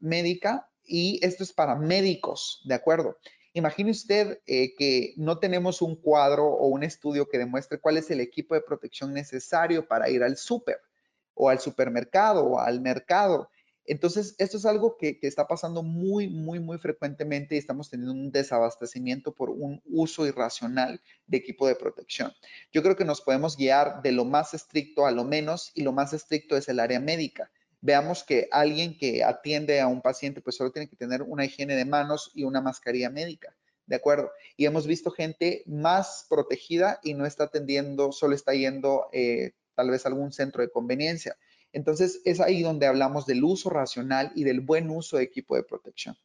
médica y esto es para médicos, ¿de acuerdo? Imagine usted eh, que no tenemos un cuadro o un estudio que demuestre cuál es el equipo de protección necesario para ir al súper o al supermercado o al mercado. Entonces, esto es algo que, está pasando muy, muy, muy frecuentemente y estamos teniendo un desabastecimiento por un uso irracional de equipo de protección. Yo creo que nos podemos guiar de lo más estricto a lo menos y lo más estricto es el área médica. Veamos que alguien que atiende a un paciente pues solo tiene que tener una higiene de manos y una mascarilla médica. ¿De acuerdo? Y hemos visto gente más protegida y no está atendiendo, solo está yendo eh, tal vez a algún centro de conveniencia. Entonces, es ahí donde hablamos del uso racional y del buen uso de equipo de protección.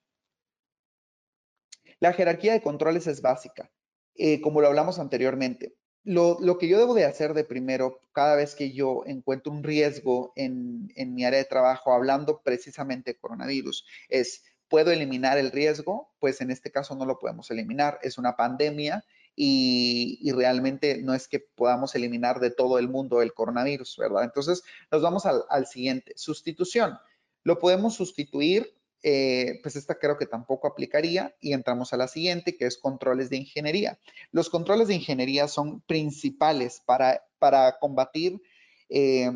La jerarquía de controles es básica, eh, como lo hablamos anteriormente. Lo, que yo debo de hacer de primero, cada vez que yo encuentro un riesgo en, mi área de trabajo, hablando precisamente de coronavirus, es, ¿puedo eliminar el riesgo? Pues en este caso no lo podemos eliminar. Es una pandemia y, realmente no es que podamos eliminar de todo el mundo el coronavirus, ¿verdad? Entonces, nos vamos al, siguiente, sustitución. Lo podemos sustituir, eh, pues esta creo que tampoco aplicaría y entramos a la siguiente, que es controles de ingeniería. Los controles de ingeniería son principales para, para combatir eh,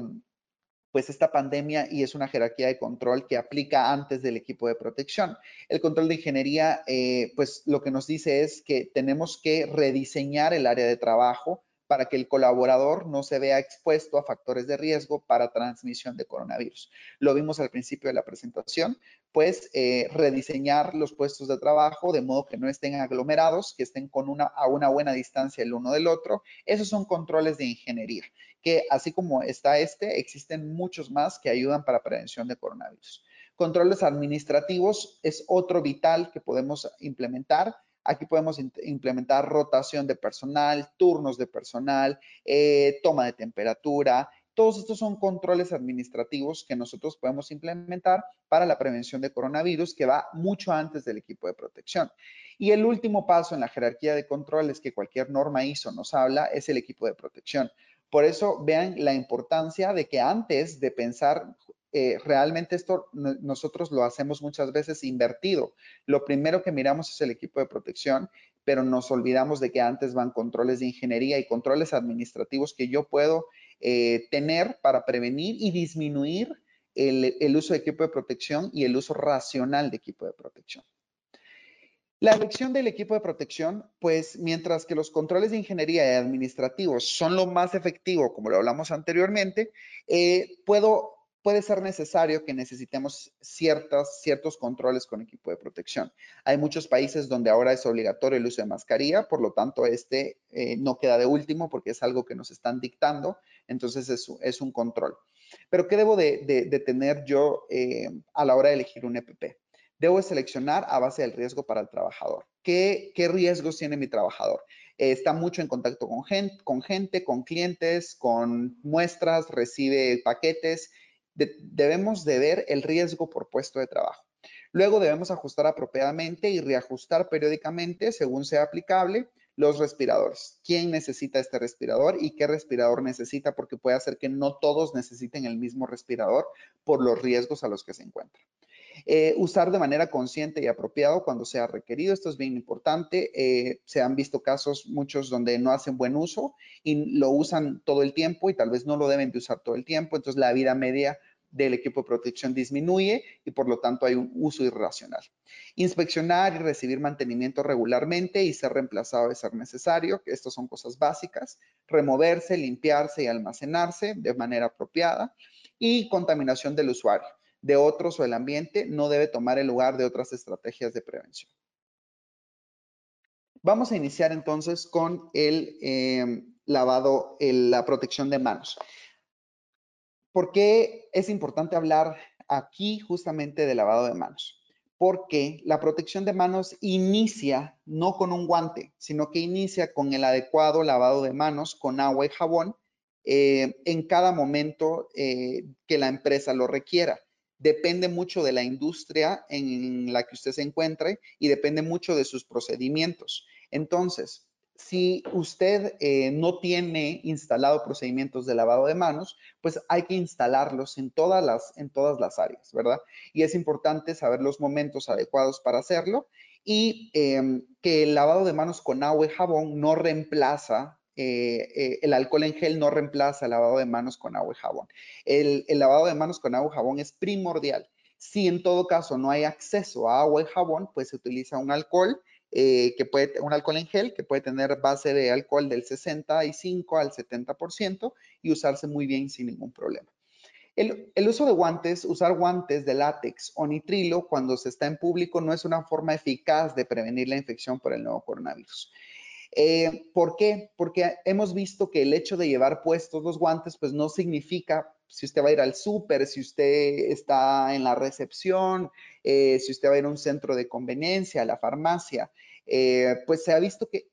pues esta pandemia y es una jerarquía de control que aplica antes del equipo de protección. El control de ingeniería, eh, pues lo que nos dice es que tenemos que rediseñar el área de trabajo para que el colaborador no se vea expuesto a factores de riesgo para transmisión de coronavirus. Lo vimos al principio de la presentación, pues eh, rediseñar los puestos de trabajo de modo que no estén aglomerados, que estén con una, a una buena distancia el uno del otro. Esos son controles de ingeniería, que así como está este, existen muchos más que ayudan para prevención de coronavirus. Controles administrativos es otro vital que podemos implementar Aquí podemos implementar rotación de personal, turnos de personal, eh, toma de temperatura. Todos estos son controles administrativos que nosotros podemos implementar para la prevención de coronavirus que va mucho antes del equipo de protección. Y el último paso en la jerarquía de controles que cualquier norma ISO nos habla es el equipo de protección. Por eso vean la importancia de que antes de pensar eh, realmente esto nosotros lo hacemos muchas veces invertido. Lo primero que miramos es el equipo de protección, pero nos olvidamos de que antes van controles de ingeniería y controles administrativos que yo puedo eh, tener para prevenir y disminuir el, uso de equipo de protección y el uso racional de equipo de protección. La elección del equipo de protección, pues mientras que los controles de ingeniería y administrativos son lo más efectivo, como lo hablamos anteriormente, eh, puedo puede ser necesario que necesitemos ciertos controles con equipo de protección. Hay muchos países donde ahora es obligatorio el uso de mascarilla, por lo tanto, este eh, no queda de último porque es algo que nos están dictando, entonces es, es un control. Pero, ¿qué debo de, tener yo eh, a la hora de elegir un EPP? Debo seleccionar a base del riesgo para el trabajador. ¿Qué, qué riesgos tiene mi trabajador? Eh, está mucho en contacto con gente, con clientes, con muestras, recibe paquetes debemos de ver el riesgo por puesto de trabajo. Luego debemos ajustar apropiadamente y reajustar periódicamente, según sea aplicable, los respiradores. ¿Quién necesita este respirador y qué respirador necesita? Porque puede hacer que no todos necesiten el mismo respirador por los riesgos a los que se encuentran. Eh, usar de manera consciente y apropiado cuando sea requerido. Esto es bien importante. Eh, se han visto casos muchos donde no hacen buen uso y lo usan todo el tiempo y tal vez no lo deben de usar todo el tiempo. Entonces la vida media del equipo de protección disminuye y por lo tanto hay un uso irracional. Inspeccionar y recibir mantenimiento regularmente y ser reemplazado de ser necesario, que estas son cosas básicas. Removerse, limpiarse y almacenarse de manera apropiada. Y contaminación del usuario de otros o el ambiente no debe tomar el lugar de otras estrategias de prevención. Vamos a iniciar entonces con el eh, lavado, la protección de manos. ¿Por qué es importante hablar aquí justamente de lavado de manos? Porque la protección de manos inicia no con un guante, sino que inicia con el adecuado lavado de manos con agua y jabón eh, en cada momento eh, que la empresa lo requiera depende mucho de la industria en la que usted se encuentre y depende mucho de sus procedimientos. Entonces, si usted eh, no tiene instalado procedimientos de lavado de manos, pues hay que instalarlos en todas las, en todas las áreas, ¿verdad? Y es importante saber los momentos adecuados para hacerlo y em, que el lavado de manos con agua y jabón no reemplaza eh, eh, el alcohol en gel no reemplaza el lavado de manos con agua y jabón. El, el, lavado de manos con agua y jabón es primordial. Si en todo caso no hay acceso a agua y jabón, pues se utiliza un alcohol eh, que puede, un alcohol en gel que puede tener base de alcohol del 65 al 70% y usarse muy bien sin ningún problema. El, el, uso de guantes, usar guantes de látex o nitrilo cuando se está en público no es una forma eficaz de prevenir la infección por el nuevo coronavirus. Eh, ¿Por qué? Porque hemos visto que el hecho de llevar puestos los guantes, pues no significa si usted va a ir al súper, si usted está en la recepción, eh, si usted va a ir a un centro de conveniencia, a la farmacia, eh, pues se ha visto que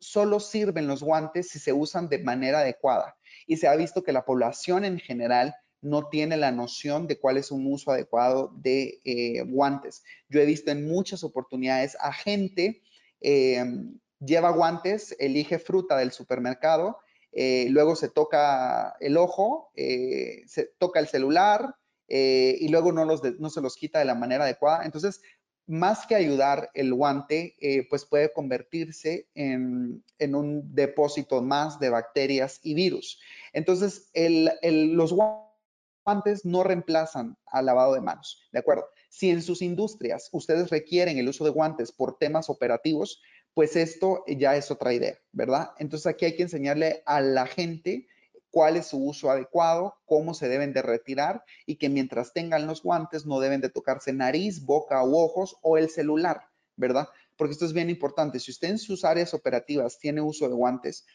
solo sirven los guantes si se usan de manera adecuada y se ha visto que la población en general no tiene la noción de cuál es un uso adecuado de eh, guantes. Yo he visto en muchas oportunidades a gente lleva guantes, elige fruta del supermercado eh, luego se toca el ojo, eh, se toca el celular eh, y luego no, los no, se los quita de la manera adecuada. Entonces, más que ayudar el guante, pues puede convertirse en, un depósito más de bacterias y virus. Entonces, los guantes no reemplazan al lavado de manos, ¿de acuerdo? Si en sus industrias ustedes requieren el uso de guantes por temas operativos, pues esto ya es otra idea, ¿verdad? Entonces aquí hay que enseñarle a la gente cuál es su uso adecuado, cómo se deben de retirar y que mientras tengan los guantes no deben de tocarse nariz, boca u ojos o el celular, ¿verdad? Porque esto es bien importante. Si usted en sus áreas operativas tiene uso de guantes,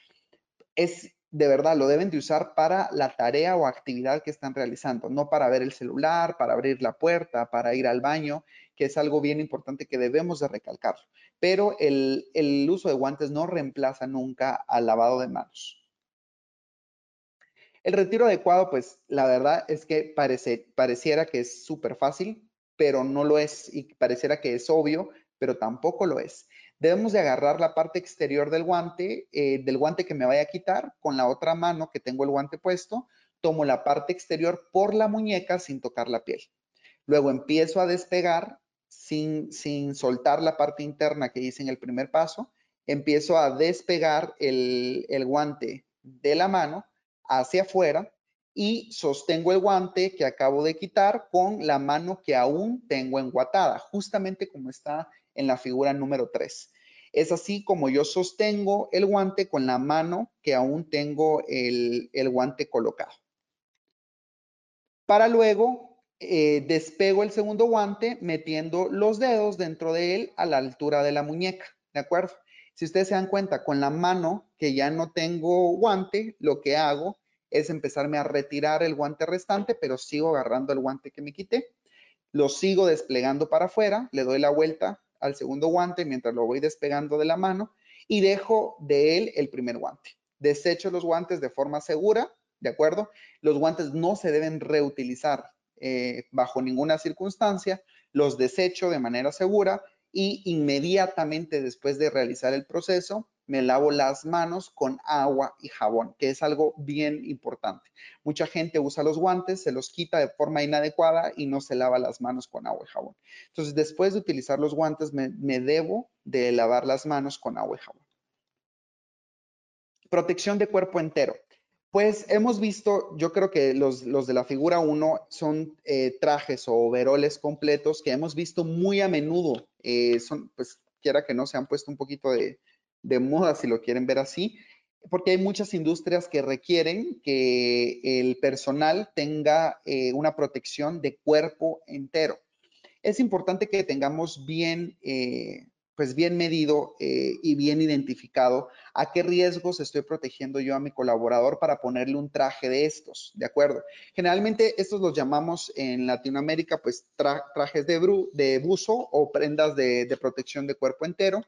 es de verdad, lo deben de usar para la tarea o actividad que están realizando, no para ver el celular, para abrir la puerta, para ir al baño, que es algo bien importante que debemos de recalcar pero el, uso de guantes no reemplaza nunca al lavado de manos. El retiro adecuado, pues la verdad es que parece, pareciera que es súper fácil, pero no lo es y pareciera que es obvio, pero tampoco lo es. Debemos de agarrar la parte exterior del guante, eh, del guante que me vaya a quitar, con la otra mano que tengo el guante puesto, tomo la parte exterior por la muñeca sin tocar la piel. Luego empiezo a despegar sin, soltar la parte interna que hice en el primer paso, empiezo a despegar el, guante de la mano hacia afuera y sostengo el guante que acabo de quitar con la mano que aún tengo enguatada, justamente como está en la figura número 3. Es así como yo sostengo el guante con la mano que aún tengo el, el guante colocado. Para luego eh, despego el segundo guante metiendo los dedos dentro de él a la altura de la muñeca, ¿de acuerdo? Si ustedes se dan cuenta, con la mano que ya no tengo guante, lo que hago es empezarme a retirar el guante restante, pero sigo agarrando el guante que me quité. Lo sigo desplegando para afuera, le doy la vuelta al segundo guante mientras lo voy despegando de la mano y dejo de él el primer guante. Desecho los guantes de forma segura, ¿de acuerdo? Los guantes no se deben reutilizar. Eh, bajo ninguna circunstancia, los desecho de manera segura y inmediatamente después de realizar el proceso, me lavo las manos con agua y jabón, que es algo bien importante. Mucha gente usa los guantes, se los quita de forma inadecuada y no se lava las manos con agua y jabón. Entonces, después de utilizar los guantes, me, me debo de lavar las manos con agua y jabón. Protección de cuerpo entero. Pues hemos visto, yo creo que los, de la figura 1 son eh, trajes o overoles completos que hemos visto muy a menudo. Eh, pues, quiera que no, se han puesto un poquito de, moda si lo quieren ver así, porque hay muchas industrias que requieren que el personal tenga eh, una protección de cuerpo entero. Es importante que tengamos bien pues bien medido eh, y bien identificado a qué riesgos estoy protegiendo yo a mi colaborador para ponerle un traje de estos, ¿de acuerdo? Generalmente estos los llamamos en Latinoamérica pues trajes de, buzo o prendas de, protección de cuerpo entero.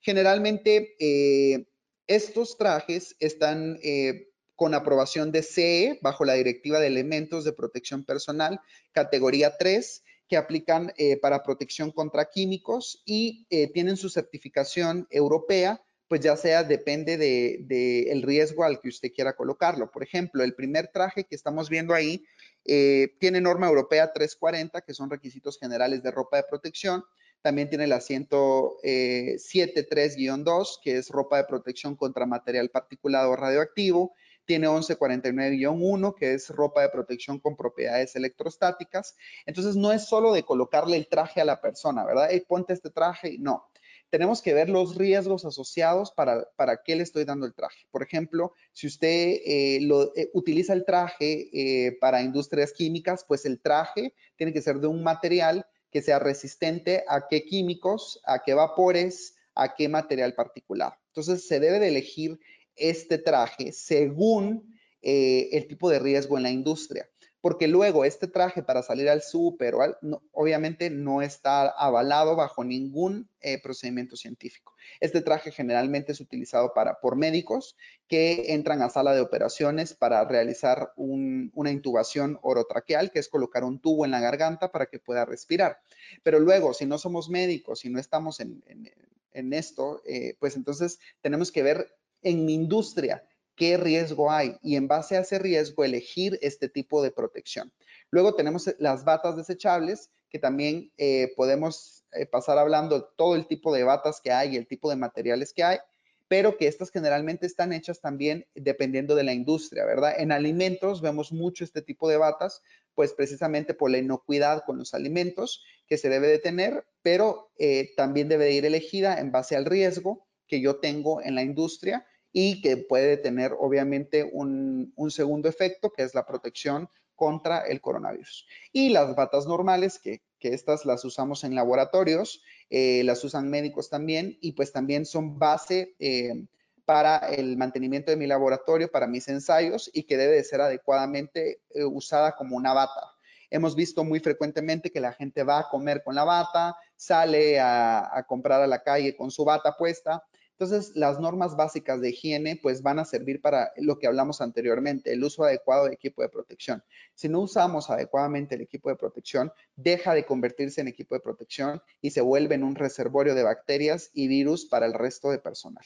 Generalmente eh, estos trajes están eh, con aprobación de CE bajo la Directiva de Elementos de Protección Personal, categoría 3, que aplican eh, para protección contra químicos y eh, tienen su certificación europea pues ya sea depende del de, riesgo al que usted quiera colocarlo. Por ejemplo, el primer traje que estamos viendo ahí eh, tiene norma europea 340, que son requisitos generales de ropa de protección. También tiene la 173-2, que es ropa de protección contra material particulado radioactivo. Tiene 1149-1, que es ropa de protección con propiedades electrostáticas. Entonces, no es solo de colocarle el traje a la persona, ¿verdad? Hey, ponte este traje. No, tenemos que ver los riesgos asociados para, para qué le estoy dando el traje. Por ejemplo, si usted eh, lo, eh, utiliza el traje eh, para industrias químicas, pues el traje tiene que ser de un material que sea resistente a qué químicos, a qué vapores, a qué material particular. Entonces, se debe de elegir este traje según eh, el tipo de riesgo en la industria, porque luego este traje para salir al súper, obviamente no está avalado bajo ningún eh, procedimiento científico. Este traje generalmente es utilizado para, por médicos que entran a sala de operaciones para realizar una intubación orotraqueal, que es colocar un tubo en la garganta para que pueda respirar. Pero luego, si no somos médicos, si no estamos en, esto, eh, pues entonces tenemos que ver en mi industria qué riesgo hay y en base a ese riesgo elegir este tipo de protección. Luego tenemos las batas desechables que también eh, podemos eh, pasar hablando todo el tipo de batas que hay y el tipo de materiales que hay, pero que estas generalmente están hechas también dependiendo de la industria, ¿verdad? En alimentos vemos mucho este tipo de batas, pues precisamente por la inocuidad con los alimentos que se debe de tener, pero eh, también debe de ir elegida en base al riesgo que yo tengo en la industria y que puede tener obviamente un, segundo efecto, que es la protección contra el coronavirus. Y las batas normales, que, estas las usamos en laboratorios, eh, las usan médicos también y pues también son base eh, para el mantenimiento de mi laboratorio, para mis ensayos y que debe de ser adecuadamente eh, usada como una bata. Hemos visto muy frecuentemente que la gente va a comer con la bata, sale a comprar a la calle con su bata puesta entonces, las normas básicas de higiene pues van a servir para lo que hablamos anteriormente, el uso adecuado de equipo de protección. Si no usamos adecuadamente el equipo de protección, deja de convertirse en equipo de protección y se vuelve en un reservorio de bacterias y virus para el resto de personal.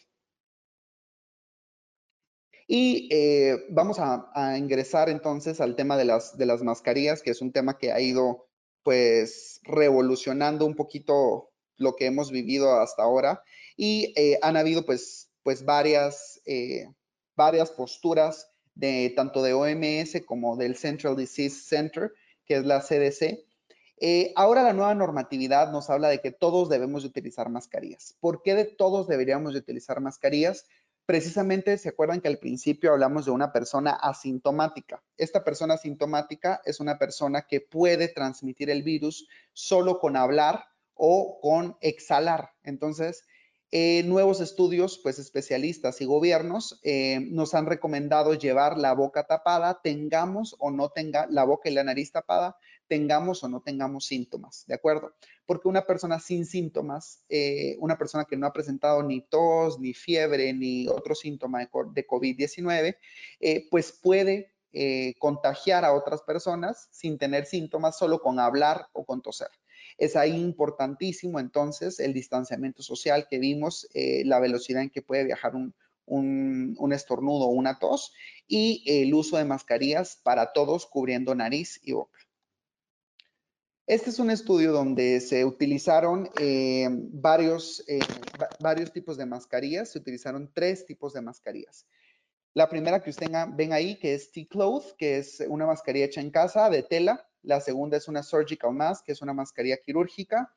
Y eh, vamos a, ingresar entonces al tema de las, de las mascarillas, que es un tema que ha ido pues revolucionando un poquito lo que hemos vivido hasta ahora y eh, han habido pues, pues varias, eh, varias posturas de tanto de OMS como del Central Disease Center, que es la CDC. Eh, ahora la nueva normatividad nos habla de que todos debemos de utilizar mascarillas. ¿Por qué de todos deberíamos de utilizar mascarillas? Precisamente se acuerdan que al principio hablamos de una persona asintomática. Esta persona asintomática es una persona que puede transmitir el virus solo con hablar o con exhalar. Entonces, eh, nuevos estudios, pues especialistas y gobiernos eh, nos han recomendado llevar la boca tapada, tengamos o no tenga la boca y la nariz tapada, tengamos o no tengamos síntomas, ¿de acuerdo? Porque una persona sin síntomas, eh, una persona que no ha presentado ni tos, ni fiebre, ni otro síntoma de COVID-19, pues puede contagiar a otras personas sin tener síntomas solo con hablar o con toser. Es ahí importantísimo entonces el distanciamiento social que vimos, eh, la velocidad en que puede viajar un, estornudo o una tos y el uso de mascarillas para todos cubriendo nariz y boca. Este es un estudio donde se utilizaron eh, varios, eh, varios tipos de mascarillas, se utilizaron tres tipos de mascarillas. La primera que ustedes ven ahí, que es T-Cloth, que es una mascarilla hecha en casa de tela. La segunda es una Surgical Mask, que es una mascarilla quirúrgica.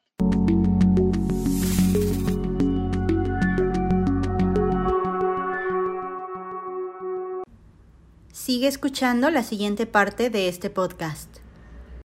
Sigue escuchando la siguiente parte de este podcast.